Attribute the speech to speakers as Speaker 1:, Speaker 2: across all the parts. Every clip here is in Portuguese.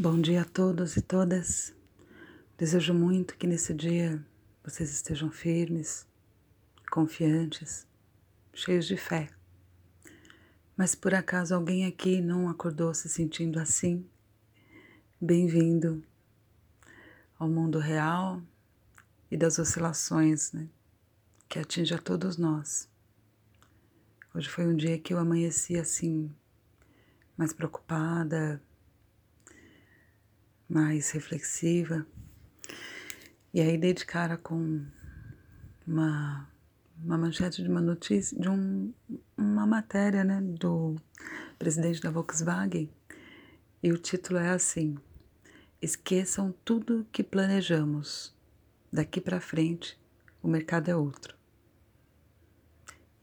Speaker 1: Bom dia a todos e todas. Desejo muito que nesse dia vocês estejam firmes, confiantes, cheios de fé. Mas por acaso alguém aqui não acordou se sentindo assim? Bem-vindo ao mundo real e das oscilações né, que atinge a todos nós. Hoje foi um dia que eu amanheci assim, mais preocupada, mais reflexiva. E aí dei de cara com uma, uma manchete de uma notícia, de um, uma matéria né, do presidente da Volkswagen. E o título é assim: Esqueçam tudo que planejamos. Daqui para frente, o mercado é outro.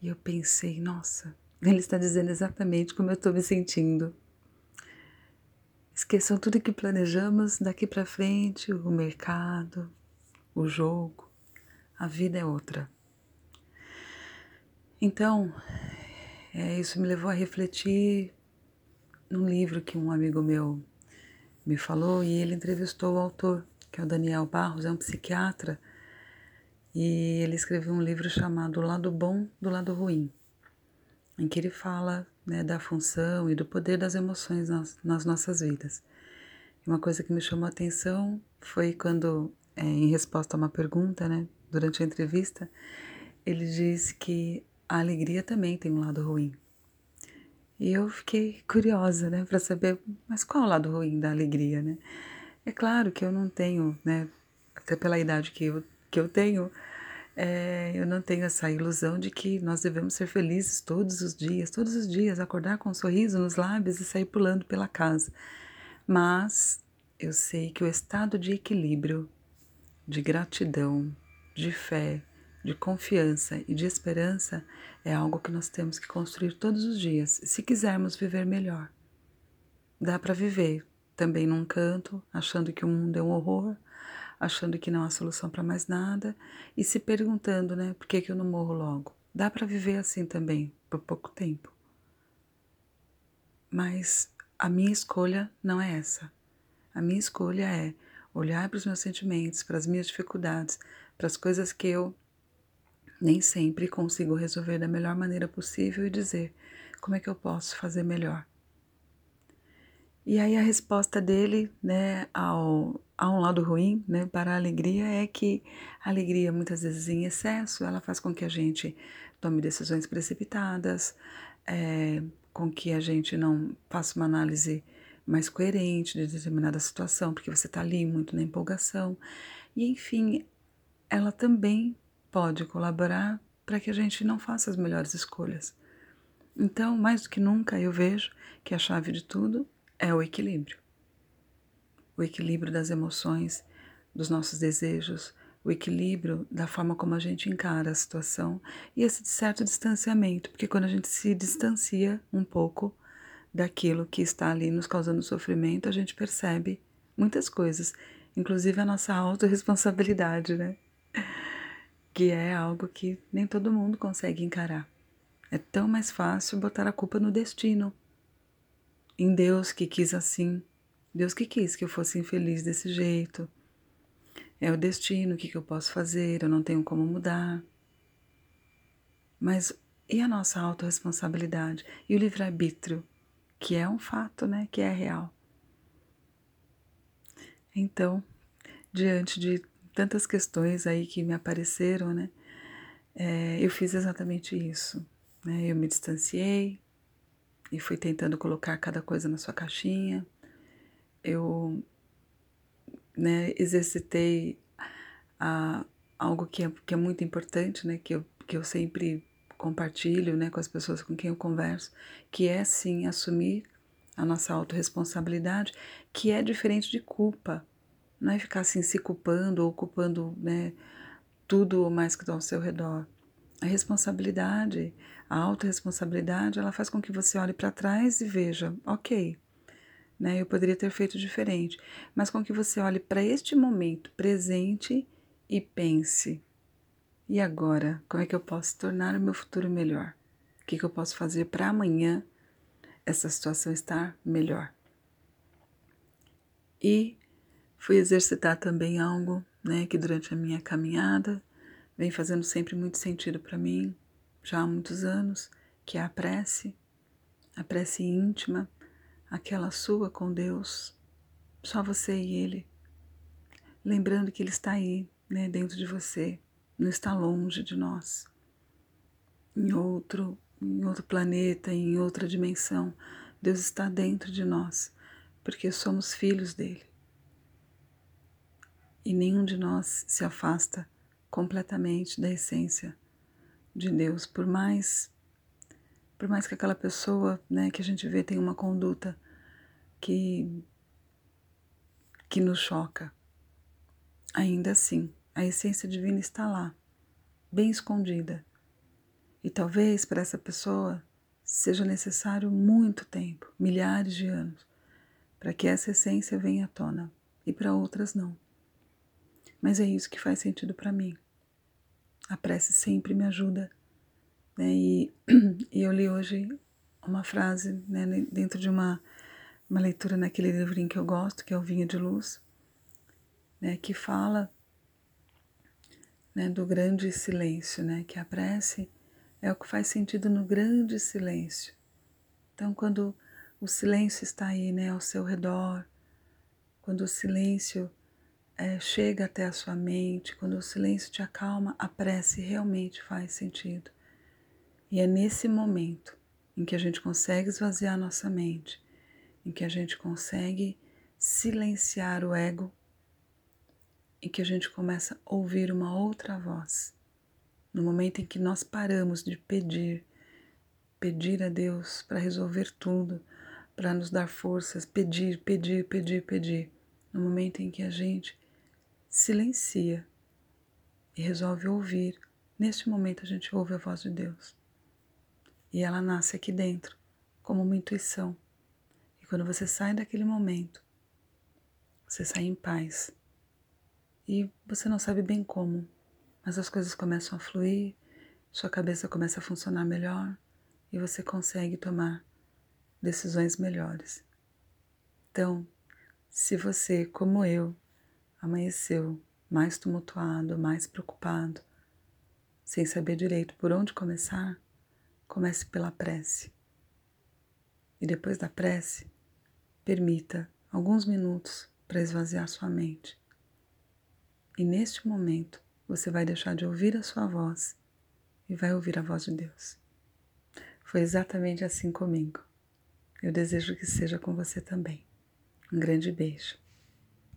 Speaker 1: E eu pensei, nossa, ele está dizendo exatamente como eu estou me sentindo. Esqueçam tudo que planejamos daqui para frente, o mercado, o jogo, a vida é outra. Então, é, isso me levou a refletir num livro que um amigo meu me falou e ele entrevistou o autor, que é o Daniel Barros, é um psiquiatra, e ele escreveu um livro chamado O Lado Bom do Lado Ruim, em que ele fala né, da função e do poder das emoções nas, nas nossas vidas. Uma coisa que me chamou a atenção foi quando, é, em resposta a uma pergunta, né, durante a entrevista, ele disse que a alegria também tem um lado ruim. E eu fiquei curiosa, né, para saber, mas qual é o lado ruim da alegria, né? É claro que eu não tenho, né, até pela idade que eu, que eu tenho, é, eu não tenho essa ilusão de que nós devemos ser felizes todos os dias, todos os dias, acordar com um sorriso nos lábios e sair pulando pela casa. Mas eu sei que o estado de equilíbrio, de gratidão, de fé, de confiança e de esperança é algo que nós temos que construir todos os dias, se quisermos viver melhor. Dá para viver também num canto, achando que o mundo é um horror, achando que não há solução para mais nada e se perguntando, né, por que, que eu não morro logo? Dá para viver assim também, por pouco tempo. Mas a minha escolha não é essa. A minha escolha é olhar para os meus sentimentos, para as minhas dificuldades, para as coisas que eu nem sempre consigo resolver da melhor maneira possível e dizer como é que eu posso fazer melhor. E aí a resposta dele, né, ao, a um lado ruim, né, para a alegria é que a alegria muitas vezes em excesso, ela faz com que a gente tome decisões precipitadas, é, com que a gente não faça uma análise mais coerente de determinada situação, porque você está ali muito na empolgação. E enfim, ela também pode colaborar para que a gente não faça as melhores escolhas. Então, mais do que nunca, eu vejo que a chave de tudo é o equilíbrio. O equilíbrio das emoções, dos nossos desejos, o equilíbrio da forma como a gente encara a situação e esse certo distanciamento, porque quando a gente se distancia um pouco daquilo que está ali nos causando sofrimento, a gente percebe muitas coisas, inclusive a nossa autorresponsabilidade, né? Que é algo que nem todo mundo consegue encarar. É tão mais fácil botar a culpa no destino em Deus que quis assim. Deus que quis que eu fosse infeliz desse jeito. É o destino, o que, eu posso fazer? Eu não tenho como mudar. Mas e a nossa autorresponsabilidade? E o livre-arbítrio? Que é um fato, né? Que é real. Então, diante de tantas questões aí que me apareceram, né? É, eu fiz exatamente isso. Né? Eu me distanciei, e fui tentando colocar cada coisa na sua caixinha. Eu né, exercitei a, algo que é, que é muito importante, né, que, eu, que eu sempre compartilho né, com as pessoas com quem eu converso, que é sim assumir a nossa autorresponsabilidade, que é diferente de culpa. Não é ficar assim se culpando ou culpando né, tudo ou mais que está ao seu redor. A responsabilidade a autorresponsabilidade, ela faz com que você olhe para trás e veja, ok, né, eu poderia ter feito diferente, mas com que você olhe para este momento presente e pense, e agora, como é que eu posso tornar o meu futuro melhor? O que, que eu posso fazer para amanhã essa situação estar melhor? E fui exercitar também algo, né, que durante a minha caminhada vem fazendo sempre muito sentido para mim, já há muitos anos, que é a prece, a prece íntima, aquela sua com Deus, só você e Ele, lembrando que Ele está aí, né, dentro de você, não está longe de nós, em outro, em outro planeta, em outra dimensão. Deus está dentro de nós, porque somos filhos dele. E nenhum de nós se afasta completamente da essência de Deus, por mais por mais que aquela pessoa, né, que a gente vê tem uma conduta que que nos choca. Ainda assim, a essência divina está lá, bem escondida. E talvez para essa pessoa seja necessário muito tempo, milhares de anos, para que essa essência venha à tona, e para outras não. Mas é isso que faz sentido para mim. A prece sempre me ajuda. Né? E, e eu li hoje uma frase né, dentro de uma, uma leitura naquele livrinho que eu gosto, que é o Vinho de Luz, né, que fala né, do grande silêncio, né, que a prece é o que faz sentido no grande silêncio. Então, quando o silêncio está aí né, ao seu redor, quando o silêncio é, chega até a sua mente, quando o silêncio te acalma, a prece realmente faz sentido. E é nesse momento em que a gente consegue esvaziar a nossa mente, em que a gente consegue silenciar o ego, em que a gente começa a ouvir uma outra voz. No momento em que nós paramos de pedir, pedir a Deus para resolver tudo, para nos dar forças, pedir, pedir, pedir, pedir. No momento em que a gente silencia e resolve ouvir, neste momento a gente ouve a voz de Deus. E ela nasce aqui dentro, como uma intuição. E quando você sai daquele momento, você sai em paz. E você não sabe bem como, mas as coisas começam a fluir, sua cabeça começa a funcionar melhor e você consegue tomar decisões melhores. Então, se você, como eu, amanheceu mais tumultuado, mais preocupado, sem saber direito por onde começar, comece pela prece. E depois da prece, permita alguns minutos para esvaziar sua mente. E neste momento, você vai deixar de ouvir a sua voz e vai ouvir a voz de Deus. Foi exatamente assim comigo. Eu desejo que seja com você também. Um grande beijo.